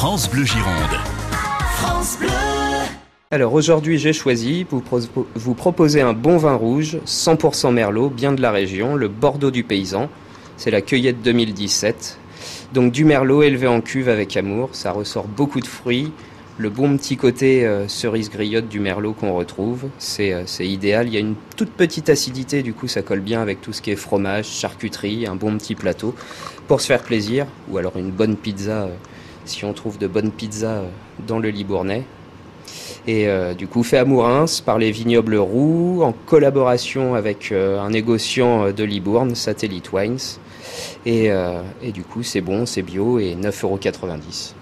France Bleu Gironde. France Bleu. Alors aujourd'hui j'ai choisi pro- vous proposer un bon vin rouge, 100% Merlot, bien de la région, le Bordeaux du paysan. C'est la cueillette 2017. Donc du Merlot élevé en cuve avec amour, ça ressort beaucoup de fruits, le bon petit côté euh, cerise griotte du Merlot qu'on retrouve, c'est euh, c'est idéal. Il y a une toute petite acidité, du coup ça colle bien avec tout ce qui est fromage, charcuterie, un bon petit plateau pour se faire plaisir, ou alors une bonne pizza euh, si on trouve de bonnes pizzas euh, dans le Libournais. Et euh, du coup, fait à Mourins par les vignobles roux, en collaboration avec euh, un négociant de Libourne, Satellite Wines. Et, et du coup, c'est bon, c'est bio et 9,90€.